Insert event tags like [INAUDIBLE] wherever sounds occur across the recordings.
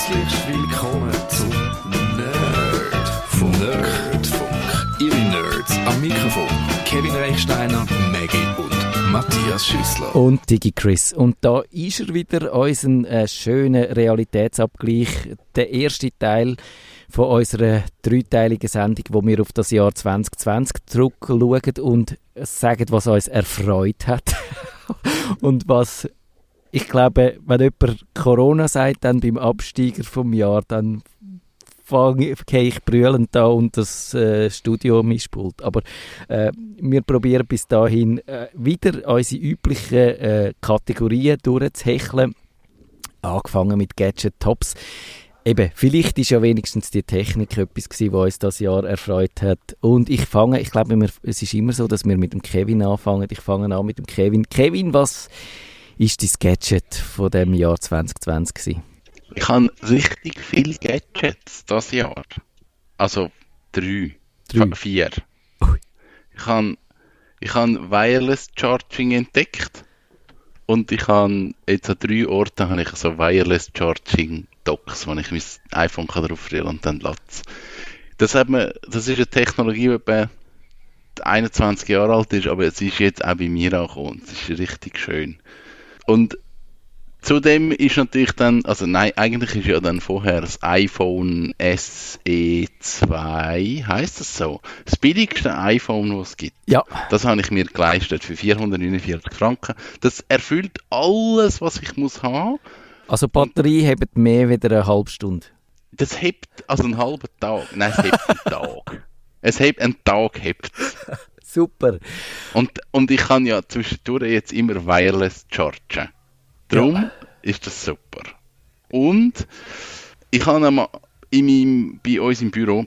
Herzlich willkommen zum Nerdfunk. Nerdfunk. Ihre Nerds am Mikrofon. Kevin Reichsteiner, Maggie und Matthias Schüssler. Und Digi Chris. Und da ist er wieder, unser äh, schöner Realitätsabgleich. Der erste Teil von unserer dreiteiligen Sendung, wo wir auf das Jahr 2020 zurückschauen und sagen, was uns erfreut hat. [LAUGHS] und was, ich glaube, wenn jemand Corona sagt, dann beim Absteiger vom Jahr, dann fange ich brüllend da und das äh, Studio mispult. Aber äh, wir probieren bis dahin äh, wieder unsere üblichen äh, Kategorien durchzuhecheln. Angefangen mit Gadget Tops. Eben, vielleicht ist ja wenigstens die Technik etwas gewesen, was uns das Jahr erfreut hat. Und ich fange, ich glaube, es ist immer so, dass wir mit dem Kevin anfangen. Ich fange an mit dem Kevin. Kevin, was ist dein Gadget von dem Jahr 2020 gewesen? Ich habe richtig viele Gadgets das Jahr. Also drei, Drei. vier. Ui. Ich habe ich habe Wireless Charging entdeckt und ich habe jetzt an drei Orten habe ich so Wireless Charging Docks, wo ich mein iPhone kann drauf rühren und dann lädt Das hat man, das ist eine Technologie, die etwa 21 Jahre alt ist, aber es ist jetzt auch bei mir angekommen. Es ist richtig schön. Und Zudem ist natürlich dann, also nein, eigentlich ist ja dann vorher das iPhone SE2, heißt das so? Das billigste iPhone, was es gibt. Ja, Das habe ich mir geleistet für 449 Franken. Das erfüllt alles, was ich muss haben. also die Batterie hebt mehr wieder eine halbe Stunde. Das hebt also einen halben Tag. Nein, es hebt einen [LAUGHS] Tag. Es hebt einen Tag hebt. Super. Und, und ich kann ja zwischendurch jetzt immer wireless chargen. Darum ist das super. Und ich habe einmal in meinem, bei uns im Büro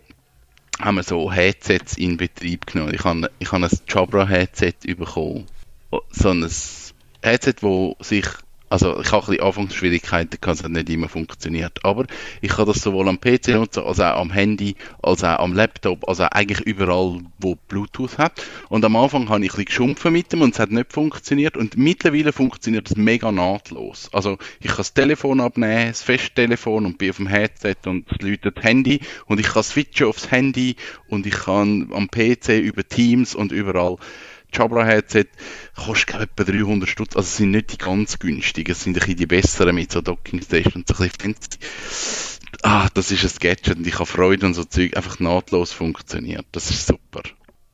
haben wir so Headsets in Betrieb genommen. Ich habe, ich habe ein Jabra-Headset bekommen. So ein Headset, wo sich, also ich habe ein bisschen Anfangsschwierigkeiten es hat nicht immer funktioniert. Aber ich kann das sowohl am PC nutzen, als auch am Handy, als auch am Laptop, also eigentlich überall, wo Bluetooth hat. Und am Anfang habe ich ein bisschen geschumpfen mit dem und es hat nicht funktioniert. Und mittlerweile funktioniert es mega nahtlos. Also ich kann das Telefon abnehmen, das Festtelefon und bin auf dem Headset und es läutet das Handy und ich kann switchen aufs Handy und ich kann am PC über Teams und überall Jabra-Headset kostet glaube ich etwa 300 Stutz. Also es sind nicht die ganz günstigen, es sind ein bisschen die besseren mit so Docking-Stations, so ein bisschen fancy. Ah, das ist ein Gadget und ich habe Freude und so Zeug einfach nahtlos funktioniert. Das ist super.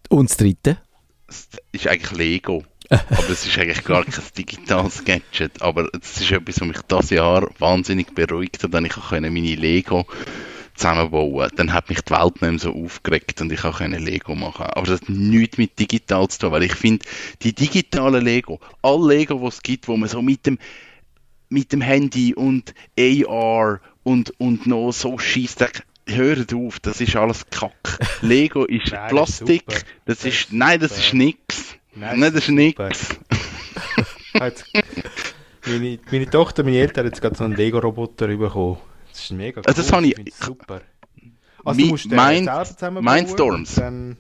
Und das dritte? Es ist eigentlich Lego. aber es ist eigentlich gar kein digitales Gadget. Aber es ist etwas, was mich das Jahr wahnsinnig beruhigt hat, denn ich konnte meine Lego zusammenbauen. Dann hat mich die Welt nicht mehr so aufgeregt und ich konnte Lego machen. Aber das hat nichts mit digital zu tun, weil ich finde, die digitalen Lego, alle Lego, die es gibt, wo man so mit dem, mit dem Handy und AR und, und noch so schießt, hört auf, das ist alles Kack. [LAUGHS] Lego ist Nein, das ist Plastik, das, Das ist, nein, das ist nix. Nein, Nein, das ist nix. Jetzt, [LAUGHS] meine, meine Tochter, meine Eltern haben jetzt gerade so einen Lego-Roboter bekommen. Das ist mega cool. Also das habe ich- es super. Also Mi- du musst Mind-. Mindstorms? Dann,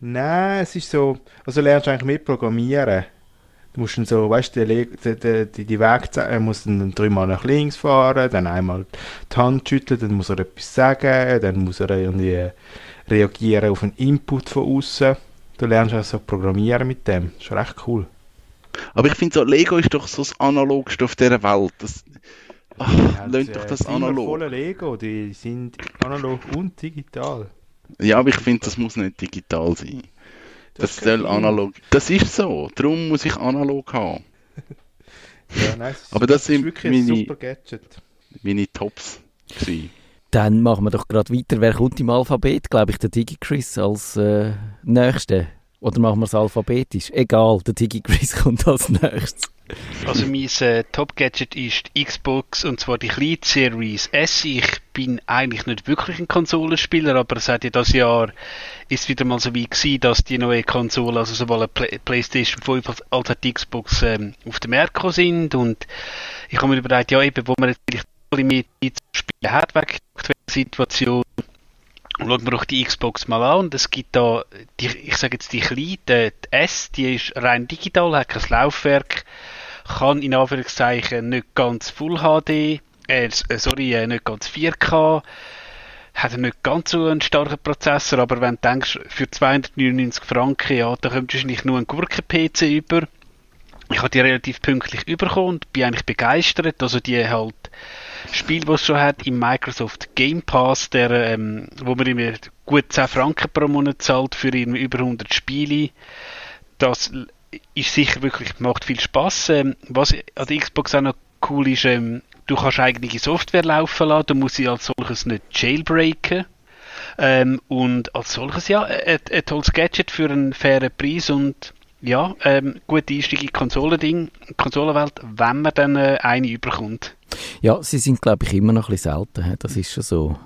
nein, es ist so, also du lernst eigentlich mit Programmieren. Du musst dann so, weißt du, die, die, die, die, die Weg er muss dann dreimal nach links fahren, dann einmal die Hand schütteln, dann muss er etwas sagen, dann muss er irgendwie reagieren auf einen Input von außen. Du lernst also so programmieren mit dem. Das ist recht cool. Aber ich finde so, Lego ist doch so das Analogste auf dieser Welt. Das, ach, Ja, lönt doch das analog. voller Lego, die sind analog und digital. Ja, aber ich finde, das muss nicht digital sein. Das kein soll analog. Das ist so. Darum muss ich analog haben. [LAUGHS] Ja, nein, es ist, Aber das ist sind meine- super Gadget. Meine Tops. gewesen. Dann machen wir doch gerade weiter. Wer kommt im Alphabet? Glaube ich, der DigiChris als äh, Nächste. Oder machen wir es alphabetisch? Egal, der DigiChris [LAUGHS] kommt als Nächstes. Also mein äh, Top-Gadget ist die Xbox und zwar die kleine Series S. Ich bin eigentlich nicht wirklich ein Konsolenspieler, aber seit ja das Jahr ist wieder mal so wie gewesen, dass die neue Konsole, also sowohl eine Play Playstation 5 als auch die Xbox ähm, auf den Markt sind und ich habe mir überlegt, ja eben, wo man jetzt vielleicht mehr Zeit zu spielen hat, wegen der Situation, schauen wir doch die Xbox mal an. Und es gibt da, die, ich sage jetzt die kleine, die, S, die ist rein digital, hat kein Laufwerk, kann in Anführungszeichen nicht ganz Full HD äh, sorry, äh, nicht ganz 4K, hat nicht ganz so einen starken Prozessor, aber wenn du denkst, für 299 Franken, ja, da kommt wahrscheinlich nur ein Gurken-PC über. Ich habe die relativ pünktlich bekommen und bin eigentlich begeistert. Also die halt Spiel, das schon hat im Microsoft Game Pass, der, ähm, wo man immer gut 10 Franken pro Monat zahlt für über 100 Spiele. Das ist sicher wirklich, macht viel Spaß. Ähm, was an der Xbox auch noch cool ist, ähm, du kannst eigene Software laufen lassen, du musst sie als solches nicht jailbreaken. Ähm, und als solches, ja, ein, ein tolles Gadget für einen fairen Preis und ja, ähm, gute Einstieg in Konsolending, Konsolenwelt, wenn man dann äh, eine überkommt. Ja, sie sind, glaube ich, immer noch ein bisschen selten. Das ist schon so.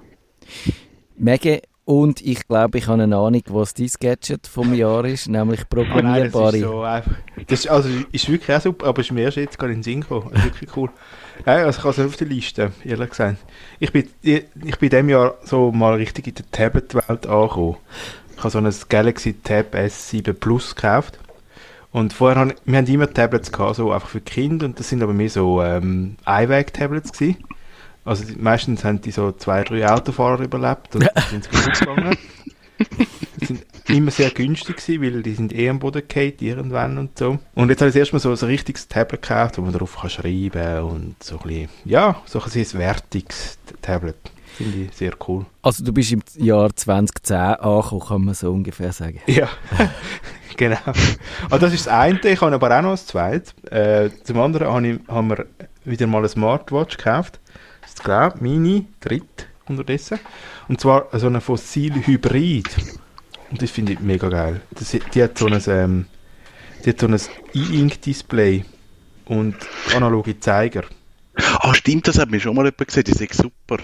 Mega und ich glaube, ich habe eine Ahnung, was dein Gadget vom Jahr ist, nämlich programmierbare. [LAUGHS] Nein, das ist so einfach. Das ist, also, ist wirklich auch super, aber ist mir erst jetzt gerade in den Sinn gekommen. Das ist wirklich cool. Nein, also ich habe es auf der Liste, ehrlich gesagt. Ich bin, ich, ich bin diesem Jahr so mal richtig in der Tablet-Welt angekommen. Ich habe so ein Galaxy Tab S7 Plus gekauft. Und vorher haben wir haben immer Tablets gehabt, so einfach für Kinder, und das sind aber mehr so ähm, iWag-Tablets gewesen. Also die, meistens haben die so zwei, drei Autofahrer überlebt und [LAUGHS] sind sie kaputt gegangen. Die sind immer sehr günstig gewesen, weil die sind eh am Boden gefallen, irgendwann und so. Und jetzt habe ich erstmal so ein richtiges Tablet gekauft, wo man darauf kann schreiben und so ein bisschen, ja, so ein bisschen wertiges Tablet. Finde ich sehr cool. Also du bist im Jahr 2010 angekommen, kann man so ungefähr sagen. Ja, [LAUGHS] genau. Also das ist das eine, ich habe aber auch noch ein zweites. Äh, zum anderen habe ich, haben wir wieder mal eine Smartwatch gekauft ist glaube Mini, dritt unterdessen. Und zwar so eine Fossil-Hybrid. Und das finde ich mega geil. Das, die hat so ein, ähm, die hat so ein E-Ink-Display und analoge Zeiger. Ah, stimmt, das hat mir schon mal jemand gesagt, das ist super.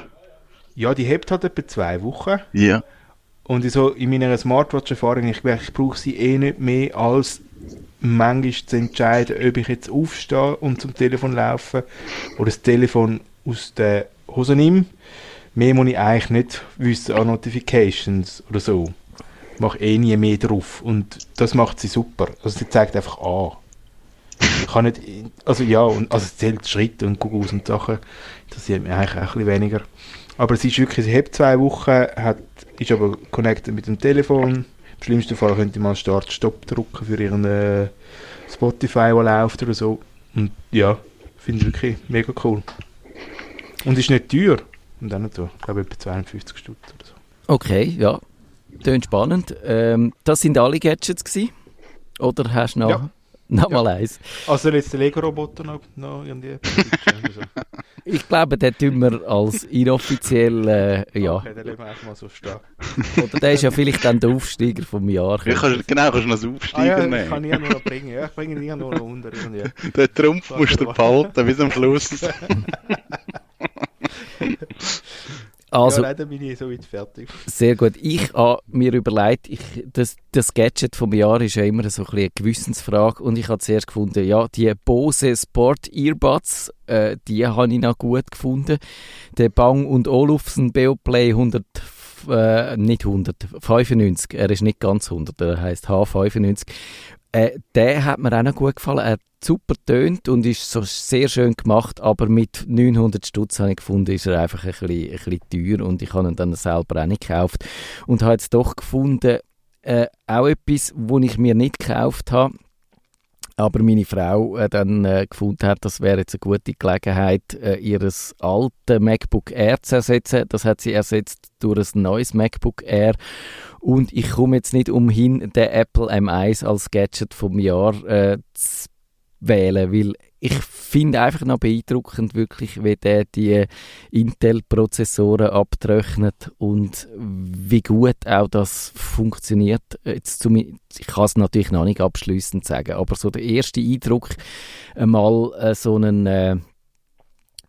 Ja, die hebt halt etwa zwei Wochen. Ja. Und so in meiner Smartwatch-Erfahrung, ich, ich brauche sie eh nicht mehr als manchmal zu entscheiden, ob ich jetzt aufstehe und zum Telefon laufe oder das Telefon aus der Hose nehme. Mehr muss ich eigentlich nicht wissen an Notifications oder so. Ich mache eh nie mehr drauf. Und das macht sie super. Also sie zeigt einfach an. Ich kann nicht, also ja, und, also es zählt Schritte und Googles und Sachen. Das sieht mir eigentlich auch ein bisschen weniger. Aber sie ist wirklich, sie hat zwei Wochen, hat, ist aber connected mit dem Telefon. Im schlimmsten Fall könnte ich mal Start-Stop drücken für ihren äh, Spotify, der läuft oder so. Und ja, finde ich wirklich mega cool. Und ist nicht teuer. Und auch nicht so. Ich glaube, etwa 52 Stutz oder so. Okay, ja. Tönt spannend. Ähm, das sind alle Gadgets gewesen? Oder hast du noch, ja. [LAUGHS] noch ja. eins? Also jetzt der Lego-Roboter noch, noch irgendwie [LAUGHS] Ich glaube, den tun wir als inoffiziell, äh, ja. Okay, den lassen wir einfach mal so stehen. Oder der ist ja vielleicht dann der Aufsteiger vom Jahr. Ja, kannst, genau, kannst du noch einen Aufsteiger ah, ja, nehmen. kann ich ja nur noch bringen. Ja, ich bringe ihn nur noch unter. [LAUGHS] Den Trumpf musst du behalten bis am Schluss. Also, ja, leider bin ich so weit fertig. Sehr gut. Ich habe mir überlegt, ich, das, das Gadget vom Jahr ist ja immer so ein eine Gewissensfrage und ich habe zuerst gefunden, ja, die Bose Sport Earbuds, äh, die habe ich noch gut gefunden. Der Bang und Olufsen Beoplay 100 äh, nicht 100, 95, er ist nicht ganz 100, er heißt H95. Äh, der hat mir auch noch gut gefallen. Er hat super tönt und ist so sehr schön gemacht, aber mit 900 Stutz habe ich gefunden, ist er einfach ein bisschen, ein bisschen teuer und ich habe ihn dann selber auch nicht gekauft. Und habe jetzt doch gefunden, äh, auch etwas, wo ich mir nicht gekauft habe, aber meine Frau äh, dann äh, gefunden hat, das wäre jetzt eine gute Gelegenheit, äh, ihr altes MacBook Air zu ersetzen. Das hat sie ersetzt durch ein neues MacBook Air. Und ich komme jetzt nicht umhin, den Apple M1 als Gadget vom Jahr äh, zu wählen, weil ich finde einfach noch beeindruckend wirklich, wie der die Intel-Prozessoren abtröchnet und wie gut auch das funktioniert. Jetzt zum, ich kann es natürlich noch nicht abschließend sagen, aber so der erste Eindruck, mal äh, so einen äh,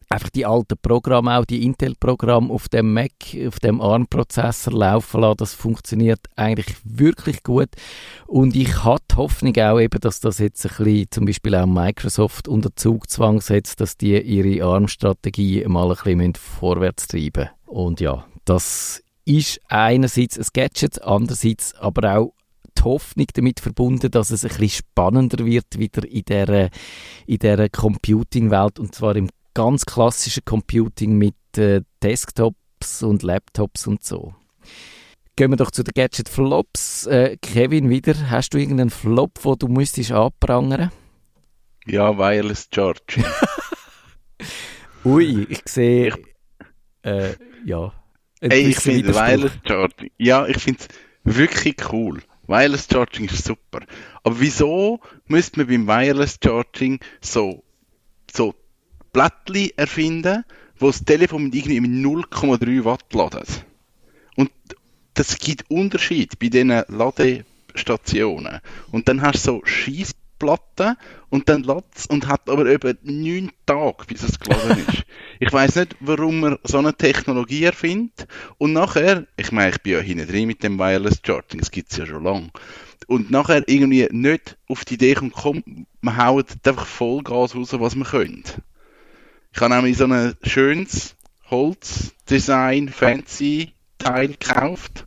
einfach die alten Programme, auch die Intel-Programme auf dem Mac, auf dem ARM-Prozessor laufen lassen. Das funktioniert eigentlich wirklich gut. Und ich die Hoffnung auch eben, dass das jetzt ein bisschen, zum Beispiel auch Microsoft unter Zugzwang setzt, dass die ihre ARM-Strategie mal ein bisschen vorwärts treiben Und ja, das ist einerseits ein Gadget, andererseits aber auch die Hoffnung damit verbunden, dass es ein bisschen spannender wird wieder in dieser, in dieser Computing-Welt und zwar im ganz klassische Computing mit äh, Desktops und Laptops und so. Gehen wir doch zu den Gadget Flops. Äh, Kevin, wieder, hast du irgendeinen Flop, wo du müsstest anprangern? Ja, Wireless Charging. [LAUGHS] Ui, ich sehe, äh, ja. Ey, ich finde. Wireless Charging, ja, ich finde es wirklich cool. Wireless Charging ist super. Aber wieso müsste man beim Wireless Charging so, so Blättchen erfinden, wo das Telefon mit irgendwie mit 0,3 Watt ladet? Und das gibt Unterschied bei diesen Ladestationen. Und dann hast du so Schießplatten und dann lädt und hat aber eben neun Tage, bis es geladen ist. [LAUGHS] Ich weiß nicht, warum man so eine Technologie erfindet. Und nachher, ich meine, ich bin ja hinten drin mit dem Wireless Charging, das gibt es ja schon lange. Und nachher irgendwie nicht auf die Idee kommt, komm, wir hauen einfach Vollgas raus, was wir können. Ich habe nämlich so ein schönes Holzdesign, fancy Teil gekauft.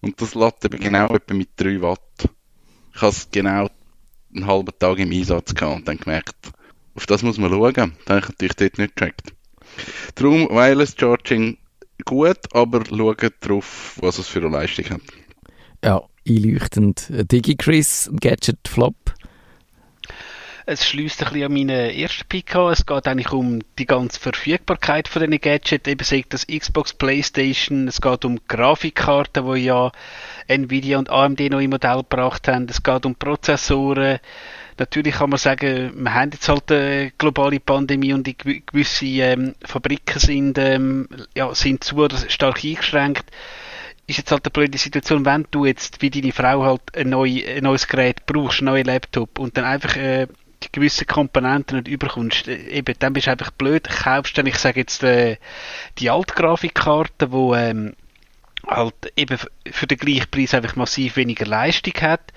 Und das lädt eben genau etwa mit 3 Watt. Ich habe es genau einen halben Tag im Einsatz gehabt und dann gemerkt, auf das muss man schauen. Das habe ich natürlich dort nicht gecheckt. Darum Wireless Charging gut, aber schaut drauf, was es für eine Leistung hat. Ja, einleuchtend. DigiChris, Gadget Flop. Es schließt ein bisschen an meinen ersten Pick an. Es geht eigentlich um die ganze Verfügbarkeit von diesen Gadgets. Eben sagt das Xbox, Playstation. Es geht um Grafikkarten, die ja Nvidia und AMD noch im Modell gebracht haben. Es geht um Prozessoren. Natürlich kann man sagen, wir haben jetzt halt eine globale Pandemie und die gew- gewisse ähm, Fabriken sind, ähm, ja, sind zu oder stark eingeschränkt ist jetzt halt eine blöde Situation, wenn du jetzt wie deine Frau halt ein, neu, ein neues Gerät brauchst, einen neuen Laptop und dann einfach äh, gewisse Komponenten nicht überkommst, äh, eben, dann bist du einfach blöd, kaufst dann, ich sage jetzt, äh, die Altgrafikkarte, wo ähm, halt eben für den gleichen Preis einfach massiv weniger Leistung hat,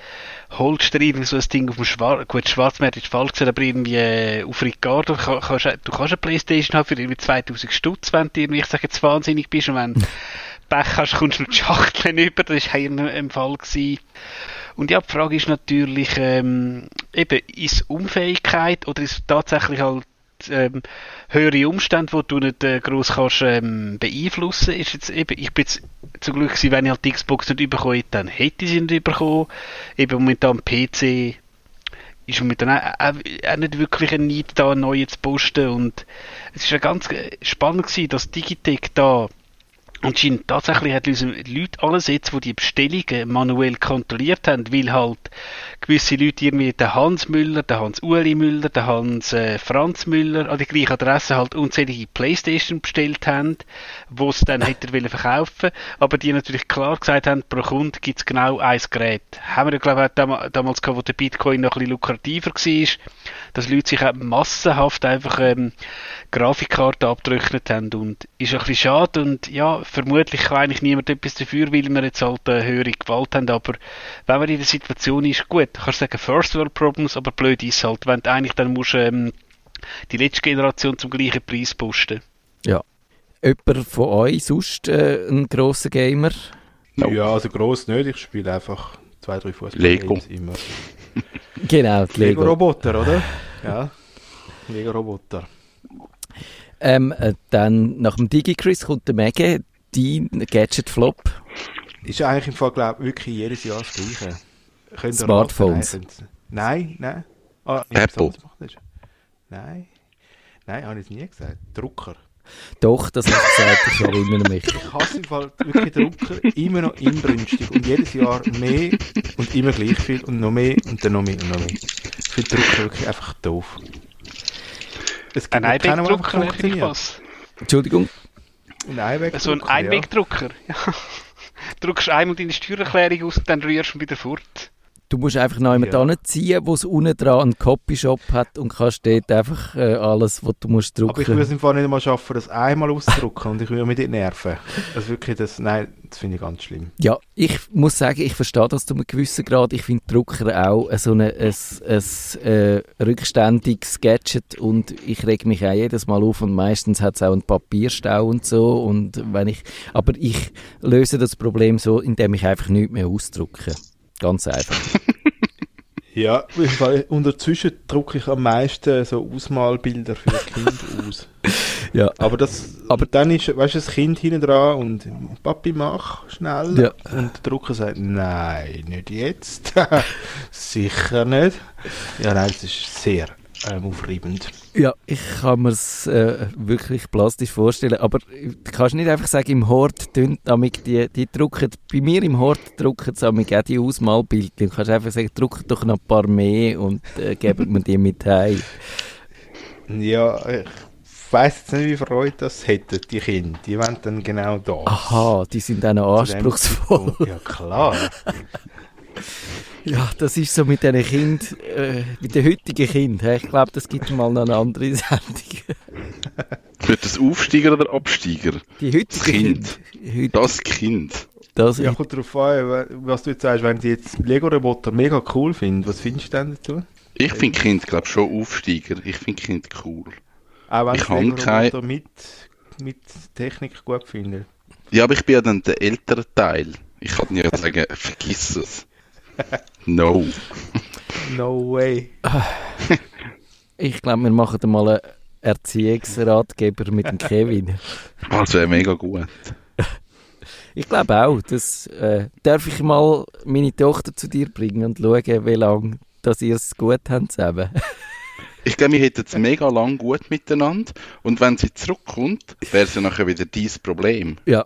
holst dir irgendwie so ein Ding auf dem Schwarz, gut, Schwarzmarkt ist falsch gesagt, aber irgendwie äh, auf Ricardo, ka- kannst, du kannst eine Playstation haben für irgendwie 2000 Stutz, wenn du irgendwie, ich sage jetzt wahnsinnig bist und wenn [LAUGHS] Pech hast, kommst du die Schachteln über, das war hier im Fall. Gewesen. Und ja, die Frage ist natürlich, ähm, eben, ist Unfähigkeit oder ist tatsächlich halt ähm, höhere Umstände, die du nicht äh, gross kannst ähm, beeinflussen. Ist jetzt eben, ich bin jetzt zum Glück gewesen, wenn ich halt die Xbox nicht bekommen hätte, dann hätte ich sie nicht bekommen. Eben momentan PC ist momentan auch, auch, auch nicht wirklich ein Need da, neu zu posten und es ist ja ganz äh, spannend gewesen, dass Digitec da anscheinend tatsächlich hat uns Leute alles jetzt, die die Bestellungen manuell kontrolliert haben, weil halt gewisse Leute irgendwie der Hans Müller, der Hans Uli Müller, der Hans äh, Franz Müller an die gleiche Adresse halt unzählige Playstation bestellt haben, wo es dann [LAUGHS] hätte wollen verkaufen, aber die natürlich klar gesagt haben, pro Kunde gibt es genau ein Gerät. Haben wir ja glaube ich damals gehabt, wo der Bitcoin noch ein bisschen lukrativer war, dass Leute sich auch massenhaft einfach ähm, Grafikkarten abgerechnet haben und ist ein bisschen schade und ja, vermutlich kann eigentlich niemand etwas dafür, weil wir jetzt halt eine höhere Gewalt haben, aber wenn man in der Situation ist, gut, kannst du sagen First World Problems, aber blöd ist halt, wenn du eigentlich dann musst ähm, die letzte Generation zum gleichen Preis posten. Ja. Jemand von euch sonst äh, ein grosser Gamer? No. Ja, also gross nicht. Ich spiele einfach zwei, drei Lego. Fußball immer. [LAUGHS] Genau, die Lego. Lego-Roboter, oder? Ja. Lego-Roboter. Ähm, äh, dann nach dem DigiChris kommt der Mege, dein Gadget Flop. Ist ja eigentlich im Fall, glaube ich, wirklich jedes Jahr das Gleiche. Könnt Smartphones. Nein, nein. Ah, Apple. Nein. Nein, habe ich es nie gesagt. Drucker. Doch, das hast du gesagt, ich erinnere mich. Ich hasse im Fall wirklich Drucker immer noch inbrünstig und jedes Jahr mehr und immer gleich viel und noch mehr und dann noch mehr und noch mehr. Ich finde Drucker wirklich einfach doof. Es Ein noch keinen, der einfach Einwegdrucker wäre vielleicht funktioniert. was. Entschuldigung, Ein Einwegdrucker, So ein Einwegdrucker. Ja. [LAUGHS] Druckst einmal deine Steuererklärung aus und dann rührst du ihn wieder fort. Du musst einfach noch jemanden Ja. anziehen, wo es unten dran einen Copyshop hat und kannst dort einfach äh, alles, was du musst Ja. Aber ich drucken. würde es im Fall nicht mal schaffen, das einmal auszudrucken und ich würde mich dort nerven. Also wirklich, das, nein, das finde ich ganz schlimm. Ja, ich muss sagen, ich verstehe das zu einem gewissen Grad. Ich finde Drucker auch so eine, ein, ein, äh, rückständiges Gadget und ich reg mich auch jedes Mal auf und meistens hat es auch einen Papierstau und so. Und wenn ich, aber ich löse das Problem so, indem ich einfach nichts mehr ausdrucke. Ganz einfach. [LAUGHS] Ja, weil unterzwischen drucke ich am meisten so Ausmalbilder für Kind aus. Ja. Aber das, Aber- dann ist, weißt du, das Kind hinten dran und Papi mach schnell. Ja. Und der Drucker sagt, nein, nicht jetzt. [LAUGHS] Sicher nicht. Ja, nein, das ist sehr ähm, aufreibend. Ja, ich kann mir es äh, wirklich plastisch vorstellen. Aber du kannst nicht einfach sagen, im Hort tun die, die drucken, bei mir im Hort drucken sie auch die Ausmalbilder. Du kannst einfach sagen, drucken doch noch ein paar mehr und äh, geben mir die mit heim. Ja, ich weiss jetzt nicht, wie Freude das hätten, die Kinder. Die wollen dann genau das. Aha, die sind auch noch Zu dem anspruchsvoll. Ja, klar. [LAUGHS] Ja, das ist so mit diesen Kind, äh, mit den heutigen Kindern. Ich glaube, das gibt mal noch eine andere Sendung. Wird das Aufsteiger oder Absteiger? Die heutigen Das Kind. Heute, Das Kind. das Ja, kommt darauf an, was du jetzt sagst, wenn die jetzt Lego-Roboter mega cool finden, was findest du denn dazu? Ich finde Kind, glaube schon Aufsteiger. Ich finde Kind cool. Auch wenn Ich kann Lego-Roboter mit, mit Technik gut finden. Ja, aber ich bin ja dann der ältere Teil. Ich kann ja sagen, vergiss es. [LAUGHS] No. No way. Ich glaube, wir machen da mal einen Erziehungsratgeber mit dem Kevin. Das wäre mega gut. Ich glaube auch. Das, äh, darf ich mal meine Tochter zu dir bringen und schauen, wie lange dass ihr es gut habt zusammen. Ich glaube, wir hätten es mega lang gut miteinander. Und wenn sie zurückkommt, wäre sie nachher wieder dein Problem. ja.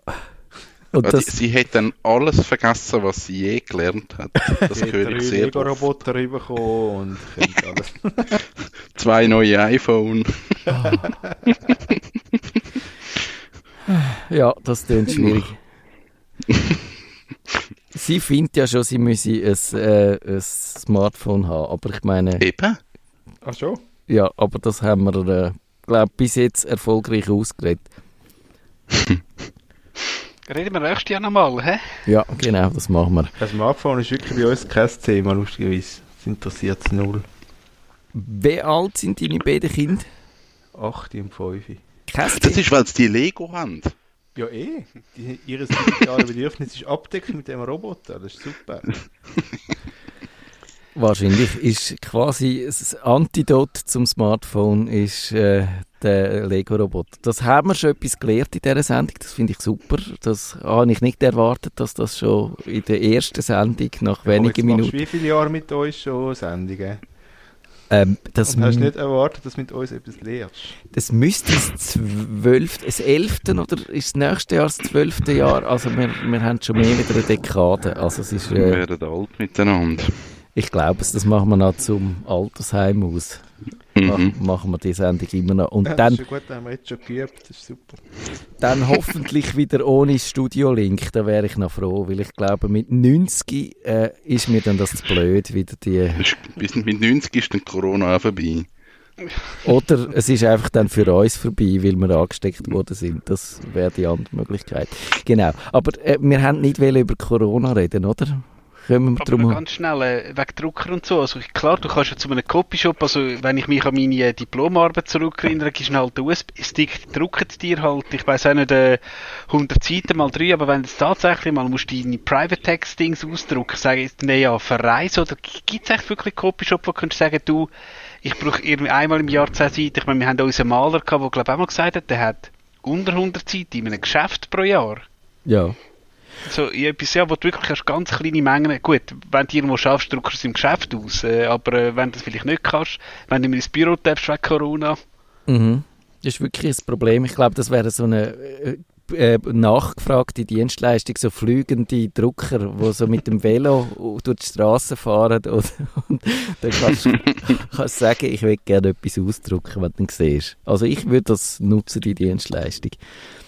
Und das, sie hat dann alles vergessen, was sie je gelernt hat. [LAUGHS] Das höre ich sehr oft. Lego-Roboter rüberkommen und [LAUGHS] alles. Zwei neue iPhone. [LAUGHS] ja, das klingt schwierig. sie findet ja schon, sie müsse ein, äh, ein Smartphone haben. Aber ich meine, Eben. Ach schon? ja, aber das haben wir, äh, glaube bis jetzt erfolgreich ausgeredet. Reden wir nächstes Jahr nochmal, hä? Ja, genau, das machen wir. Das Smartphone ist wirklich bei uns kein Thema, lustigerweise. Das interessiert es null. Wie alt sind deine beiden Kinder? 8 und 5. Kein Das ist, weil sie die Lego haben. Ja, eh. Die, ihres digitale Bedürfnis ist abdeckt mit dem Roboter. Das ist super. Wahrscheinlich ist quasi das Antidot zum Smartphone ist äh, der Lego-Roboter. Das haben wir schon etwas gelernt in dieser Sendung. Das finde ich super. Das habe ich nicht erwartet, dass das schon in der ersten Sendung nach wenigen Minuten. wie viele Jahre mit uns schon Sendungen? Ähm, das, Und hast nicht erwartet, dass du mit uns etwas lernst? das müsste das zwölfte, das elfte oder ist das nächste Jahr das zwölfte Jahr? Also wir, wir haben schon mehr wieder eine Dekade. Also es ist, Wir äh, werden alt miteinander. ich glaube, es, das machen wir noch zum Altersheim aus. Mhm. machen wir die Sendung immer noch. Und Ja, dann das ist gut, haben wir jetzt schon geübt. Das ist super. Dann [LAUGHS] hoffentlich wieder ohne Studio-Link, da wäre ich noch froh, weil ich glaube, mit 90 äh, ist mir dann das zu blöd, wieder die... Ist- Bis mit 90 ist dann Corona auch vorbei. Oder es ist einfach dann für uns vorbei, weil wir angesteckt worden sind. Das wäre die andere Möglichkeit. Genau. Aber äh, wir haben nicht über Corona reden, oder? Kommen wir drum ganz schnell, äh, wegen Drucker und so. Also klar, du kannst ja zu einem Copyshop, also wenn ich mich an meine äh, Diplomarbeit zurückerinnere, du halt den USB-Stick, drucken dir halt, ich weiß auch nicht, äh, 100 Seiten mal drei, aber wenn du tatsächlich mal musst deine Private Text Dings ausdrucken, sage ich, nee, ja, verreisen oder gibt es echt wirklich Copyshop, wo du kannst sagen, du, ich brauche irgendwie einmal im Jahr 10 Seiten. Ich meine, wir haben da unseren Maler gehabt, der glaube ich auch mal gesagt hat, der hat unter 100 Seiten in einem Geschäft pro Jahr. Ja. So, in etwas, ja, wo du wirklich hast ganz kleine Mengen, gut, wenn du irgendwo schaffst, druckst du es im Geschäft aus, äh, aber äh, wenn du das vielleicht nicht kannst, wenn du mir ins Büro darfst wegen Corona, Mhm. Das ist wirklich ein Problem. Ich glaube, das wäre so eine äh, äh, nachgefragte Dienstleistung, so flügende Drucker, die so mit dem Velo durch die Straße fahren und, und dann kannst du [LAUGHS] kannst sagen, ich will gerne etwas ausdrucken, wenn du ihn siehst. Also ich würde das nutzen, die Dienstleistung.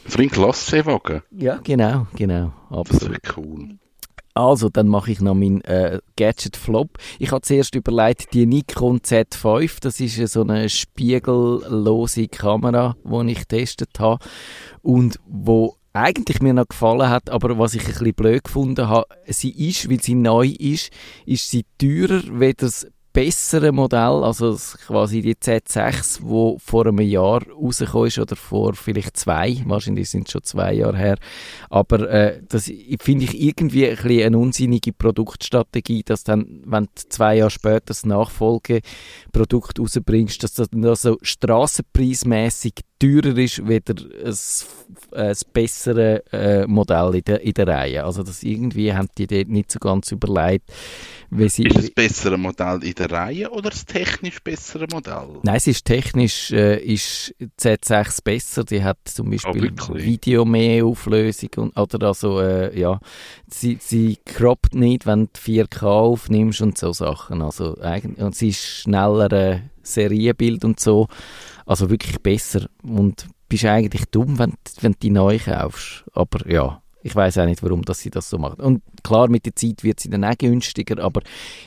Für einen Glasseewagen. Ja, genau, genau, Das absolut. wäre cool. Also, dann mache ich noch meinen äh, Gadget Flop. Ich habe zuerst überlegt, die Nikon Z5, das ist ja so eine spiegellose Kamera, die ich getestet habe und wo eigentlich mir noch gefallen hat, aber was ich ein bisschen blöd gefunden habe, sie ist, weil sie neu ist, ist sie teurer wie das bessere Modell, also quasi die Z6, wo vor einem Jahr rausgekommen ist oder vor vielleicht zwei, wahrscheinlich sind es schon zwei Jahre her, aber äh, das finde ich irgendwie ein bisschen eine unsinnige Produktstrategie, dass dann, wenn du zwei Jahre später das Nachfolgeprodukt rausbringst, dass das dann so strassenpreismäßig teurer ist, wieder ein, ein bessere äh, Modell in der, in der Reihe. Also das irgendwie haben die dort nicht so ganz überlegt, wie sie... Ist das bessere Modell in der Reihe oder das technisch bessere Modell? Nein, es ist technisch äh, ist Z6 besser. Die hat zum Beispiel Oh, Video mehr Auflösung und, oder also äh, ja, sie, sie croppt nicht, wenn du 4K aufnimmst und so Sachen. Also und sie ist schneller äh, Serienbild und so. Also wirklich besser und bist eigentlich dumm, wenn, wenn du die neu kaufst. Aber ja, ich weiß auch nicht, warum dass sie das so machen. Und klar, mit der Zeit wird sie dann auch günstiger, aber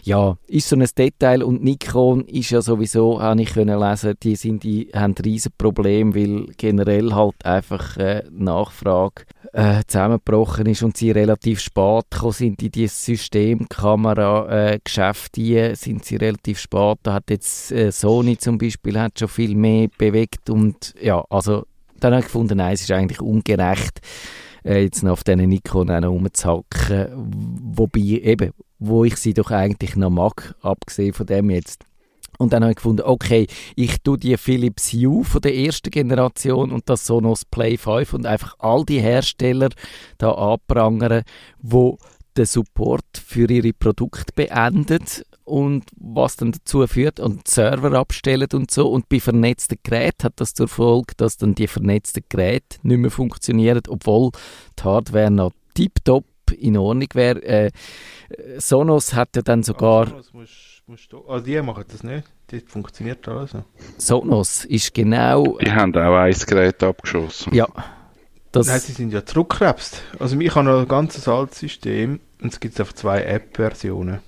ja, ist so ein Detail und Nikon ist ja sowieso, habe ich können lesen, die, sind, die haben ein riesen Problem, weil generell halt einfach äh, Nachfrage äh, zusammengebrochen ist und sie relativ spät gekommen sind in dieses Systemkamera-Geschäft, äh, sind sie relativ spät. Da hat jetzt äh, Sony zum Beispiel hat schon viel mehr bewegt und ja, also dann habe ich gefunden, nein, es ist eigentlich ungerecht, äh, jetzt noch auf diesen Nikon auch noch rumzuhacken, wobei eben, wo ich sie doch eigentlich noch mag, abgesehen von dem jetzt. Und dann habe ich gefunden, okay, ich tue die Philips Hue von der ersten Generation und das Sonos Play 5 und einfach all die Hersteller da anprangern, wo den Support für ihre Produkte beendet und was dann dazu führt und Server abstellen und so und bei vernetzten Geräten hat das zur Folge, dass dann die vernetzten Geräte nicht mehr funktionieren, obwohl die Hardware noch tiptop in Ordnung wäre. Äh, Sonos hat ja dann sogar... Also, musst, musst du, also die machen das nicht. Das funktioniert alles noch. Sonos ist genau... Die haben auch ein Gerät abgeschossen. Ja. Das, Nein, sie sind ja zurückgekrebst. Also ich habe noch ein ganzes altes System und es gibt einfach zwei App-Versionen.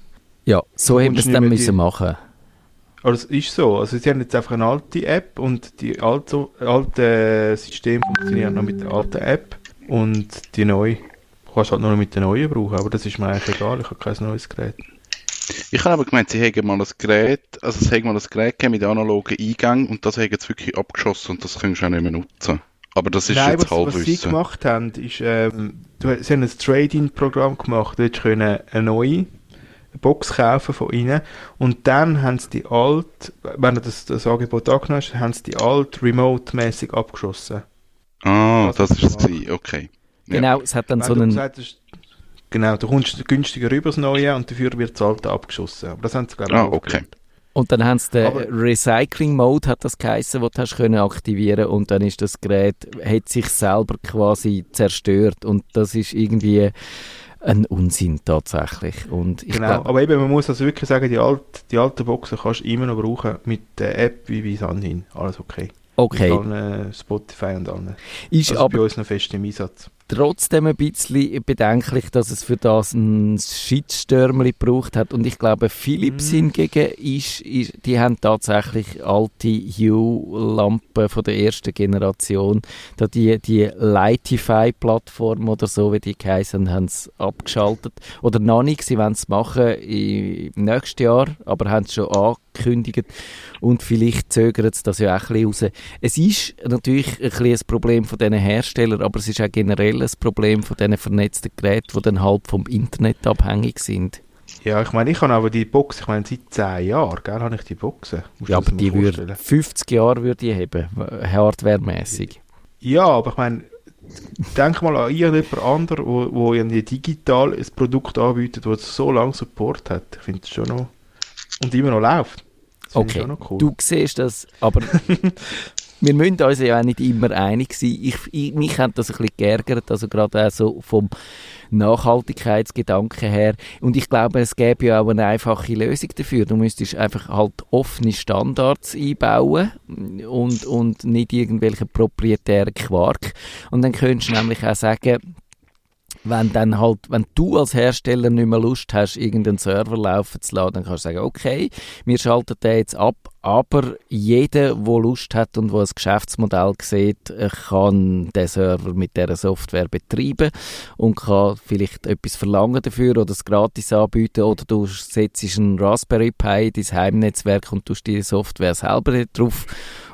ja, so haben wir es dann müssen die- machen. Also es ist so. Also sie haben jetzt einfach eine alte App und die alte, alte System funktioniert noch mit der alten App und die neue du kannst halt nur noch mit der neuen brauchen, aber das ist mir eigentlich egal, ich habe kein neues Gerät. Ich habe aber gemeint, sie hätten mal ein Gerät, also es hätte mal ein Gerät gegeben mit analogen Eingängen und das hätten sie wirklich abgeschossen und das könntest du auch nicht mehr nutzen. Aber das ist Nein, jetzt was, was sie Halbwissen. gemacht haben, ist, ähm, sie haben ein Trade-in-Programm gemacht. Du hättest können eine neue Box kaufen von ihnen und dann haben sie die alt, wenn du das, das Angebot angenommen hast, haben sie die alt remote-mäßig abgeschossen. Ah, Das das ist es. Okay. Ja. Genau, es hat dann Wenn so einen... gesagt hast, genau, du kommst günstiger rüber das Neue und dafür wird das Alte abgeschossen. Aber das haben sie, glaube ich, Ah, okay. gelernt. Und dann haben sie den Recycling-Mode, hat das geheissen, den du hast können aktivieren und dann ist das Gerät, hat sich selber quasi zerstört und das ist irgendwie ein Unsinn tatsächlich. Und Genau, glaub, aber eben, man muss also wirklich sagen, die, alt, die alten Boxen kannst du immer noch brauchen mit der App wie bis anhin. Alles okay. okay, Mit allen Spotify und allen. ist Also aber bei uns noch fest im Einsatz. Trotzdem ein bisschen bedenklich, dass es für das ein Shitstürmli gebraucht hat. Und ich glaube, Philips Mhm. hingegen ist, ist, die haben tatsächlich alte Hue-Lampen von der ersten Generation. Da die, die Lightify-Plattform oder so, wie die geheißen haben es abgeschaltet. Oder noch nicht, sie wollen es machen im nächsten Jahr, aber haben es schon angekündigt. Und vielleicht zögern sie das ja auch ein bisschen raus. Es ist natürlich ein, bisschen ein Problem von diesen Herstellern, aber es ist auch generell ein Problem von diesen vernetzten Geräten, die dann halb vom Internet abhängig sind. Ja, ich meine, ich habe aber die Box, ich meine, seit 10 Jahren, gell, habe ich die Boxen. Musst Ja, aber die mal würde vorstellen. 50 Jahre würde die haben, hardwaremäßig. Ja, aber ich meine, denk mal an irgendjemand anderen, wo, wo irgendwie digital ein Produkt anbietet, das so lange Support hat. Ich finde es schon noch... Und immer noch läuft. Das ich Okay, cool. du siehst das, aber [LAUGHS] wir müssen uns ja auch nicht immer einig sein. Ich, ich, mich hat das ein bisschen geärgert, also gerade auch so vom Nachhaltigkeitsgedanken her. Und ich glaube, es gäbe ja auch eine einfache Lösung dafür. Du müsstest einfach halt offene Standards einbauen und, und nicht irgendwelche proprietären Quark. Und dann könntest du nämlich auch sagen, wenn dann halt, wenn du als Hersteller nicht mehr Lust hast, irgendeinen Server laufen zu lassen, dann kannst du sagen, okay, wir schalten den jetzt ab, aber jeder, der Lust hat und der ein Geschäftsmodell sieht, äh, kann den Server mit dieser Software betreiben und kann vielleicht etwas verlangen dafür oder es gratis anbieten. Oder du setzt einen Raspberry Pi in dein Heimnetzwerk und tust die Software selber drauf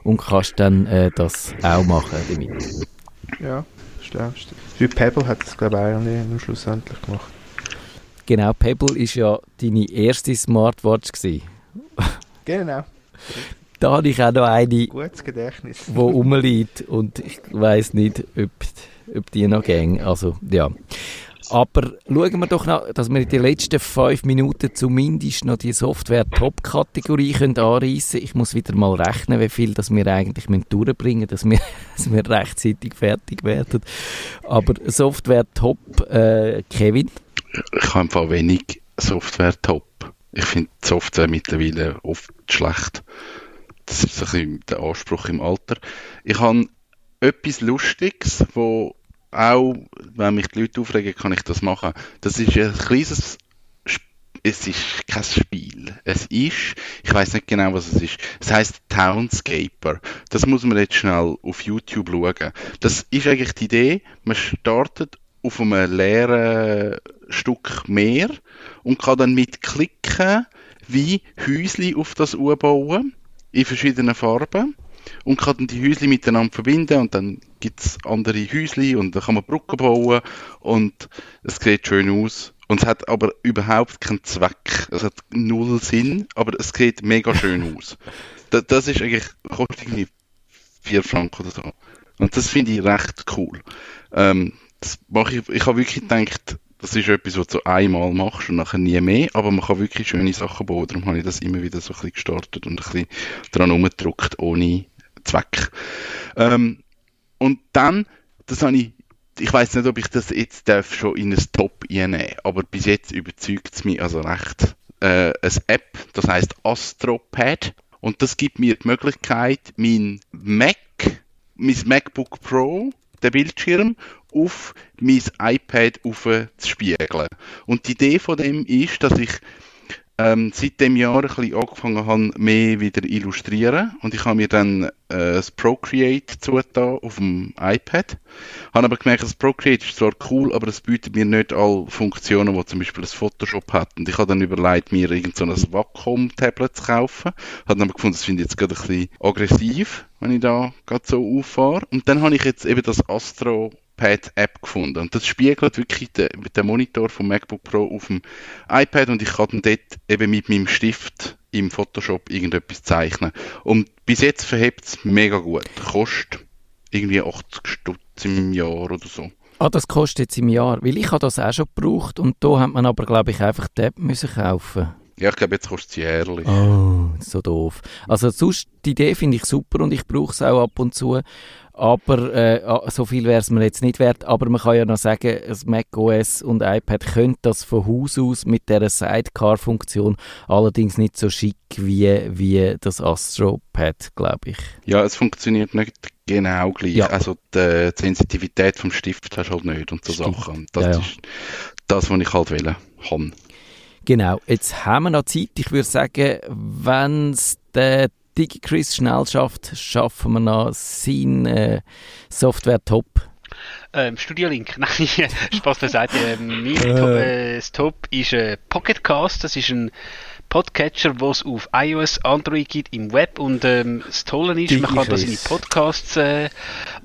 und kannst dann äh, das auch machen damit. Ja, stimmt. Wie Pebble hat das, glaube ich, eigentlich schlussendlich gemacht. Genau, Pebble ist ja deine erste Smartwatch gewesen. Genau. Da habe ich auch noch eine, Gutes Gedächtnis. die rumliegt und ich weiß nicht, ob, ob die noch gehen. Also, ja. Aber schauen wir doch noch, dass wir in den letzten fünf Minuten zumindest noch die Software-Top-Kategorie anreißen können. Ich muss wieder mal rechnen, wie viel das wir eigentlich durchbringen müssen, dass wir, [LAUGHS] dass wir rechtzeitig fertig werden. Aber Software-Top, äh, Kevin? Ich habe einfach wenig Software-Top. Ich finde die Software mittlerweile oft schlecht. Das ist ein bisschen der Anspruch im Alter. Ich habe etwas Lustiges, wo auch, wenn mich die Leute aufregen, kann ich das machen. Das ist ein kleines es ist kein Spiel. Es ist, ich weiß nicht genau, was es ist. Es heißt Townscaper. Das muss man jetzt schnell auf YouTube schauen. Das ist eigentlich die Idee, man startet auf einem leeren Stück Meer und kann dann mit Klicken wie Häusli auf das U bauen in verschiedenen Farben und kann dann die Häusli miteinander verbinden und dann gibt es andere Häusli und dann kann man Brücken bauen und es sieht schön aus. Und es hat aber überhaupt keinen Zweck. Es hat null Sinn, aber es sieht mega schön [LAUGHS] aus. Das, das ist eigentlich, kostet irgendwie 4 Franken oder so. Und das finde ich recht cool. Ähm, das mache ich, ich habe wirklich gedacht, das ist etwas, was du einmal machst und nachher nie mehr, aber man kann wirklich schöne Sachen bauen. Darum habe ich das immer wieder so ein bisschen gestartet und ein bisschen dran rumgedruckt, ohne Zweck. Ähm, und dann, das habe ich, ich weiß nicht, ob ich das jetzt darf schon in ein Top einnehmen aber bis jetzt überzeugt es mich also recht. Äh, eine App, das heißt Astropad und das gibt mir die Möglichkeit, mein Mac, mein MacBook Pro, den Bildschirm auf mein iPad zu spiegeln. Und die Idee von dem ist, dass ich ähm, seit dem Jahr ein bisschen angefangen habe, mehr wieder illustrieren. Und ich habe mir dann äh, das Procreate zugetan auf dem iPad. Habe aber gemerkt, das Procreate ist zwar cool, aber es bietet mir nicht alle Funktionen, die zum Beispiel das Photoshop hat. Und ich habe dann überlegt, mir irgend so ein Wacom-Tablet zu kaufen. Habe dann aber gefunden, das finde ich jetzt gerade ein bisschen aggressiv, wenn ich da gerade so auffahre. Und dann habe ich jetzt eben das Astro Pad-App gefunden. Und das spiegelt wirklich den, den Monitor vom MacBook Pro auf dem iPad und ich kann dann dort eben mit meinem Stift im Photoshop irgendetwas zeichnen. Und bis jetzt verhebt es mega gut. Kostet irgendwie 80 Stutz im Jahr oder so. Ah, das kostet jetzt im Jahr. Weil ich habe das auch schon gebraucht und da hat man aber, glaube ich, einfach die App müssen kaufen ja, ich glaube, jetzt kostet es jährlich. Oh, so doof. Also sonst, die Idee finde ich super und ich brauche es auch ab und zu. Aber äh, ah, so viel wäre es mir jetzt nicht wert. Aber man kann ja noch sagen, das Mac OS und iPad können das von Haus aus mit dieser Sidecar-Funktion. Allerdings nicht so schick wie, wie das Astro Pad, glaube ich. Ja, es funktioniert nicht genau gleich. Ja. Also die, die, Sensitivität vom Stift hast du halt nicht und so Stimmt. Sachen. Das ja, ja. ist das, was ich halt will. Genau, jetzt haben wir noch Zeit. Ich würde sagen, wenn es der DigiChris schnell schafft, schaffen wir noch sein äh, Software-Top. Ähm, Studio-Link, [LAUGHS] nein, Spaß beiseite. Ähm, mein Top, äh, das Top ist äh, Pocketcast, das ist ein Podcatcher, den es auf iOS, Android gibt im Web und ähm, das Tolle ist, man kann da seine Podcasts äh,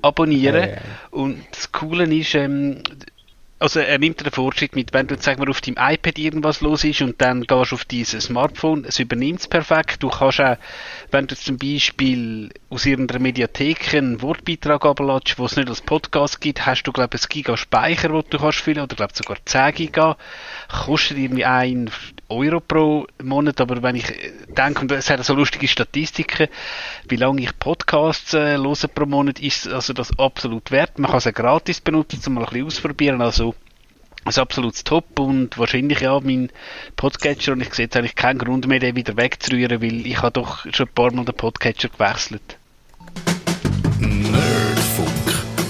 abonnieren äh. und das Coole ist, ähm, also er nimmt den Fortschritt mit, wenn du sag mal auf deinem iPad irgendwas los ist und dann gehst du auf dieses Smartphone, es übernimmt es perfekt. Du kannst auch, wenn du zum Beispiel aus irgendeiner Mediathek einen Wortbeitrag abladest, wo es nicht als Podcast gibt, hast du glaube ich ein Giga Speicher, den du kannst füllen oder glaube sogar 10 Giga. Kostet irgendwie ein Euro pro Monat, aber wenn ich denke, und es hat so lustige Statistiken, wie lange ich Podcasts äh, höre pro Monat, ist also das absolut wert. Man kann sie gratis benutzen, um mal ein bisschen ausprobieren, also ein absolutes Top und wahrscheinlich ja mein Podcatcher und ich sehe jetzt eigentlich keinen Grund mehr, den wieder wegzurühren, weil ich habe doch schon ein paar Mal den Podcatcher gewechselt. Nerdfunk.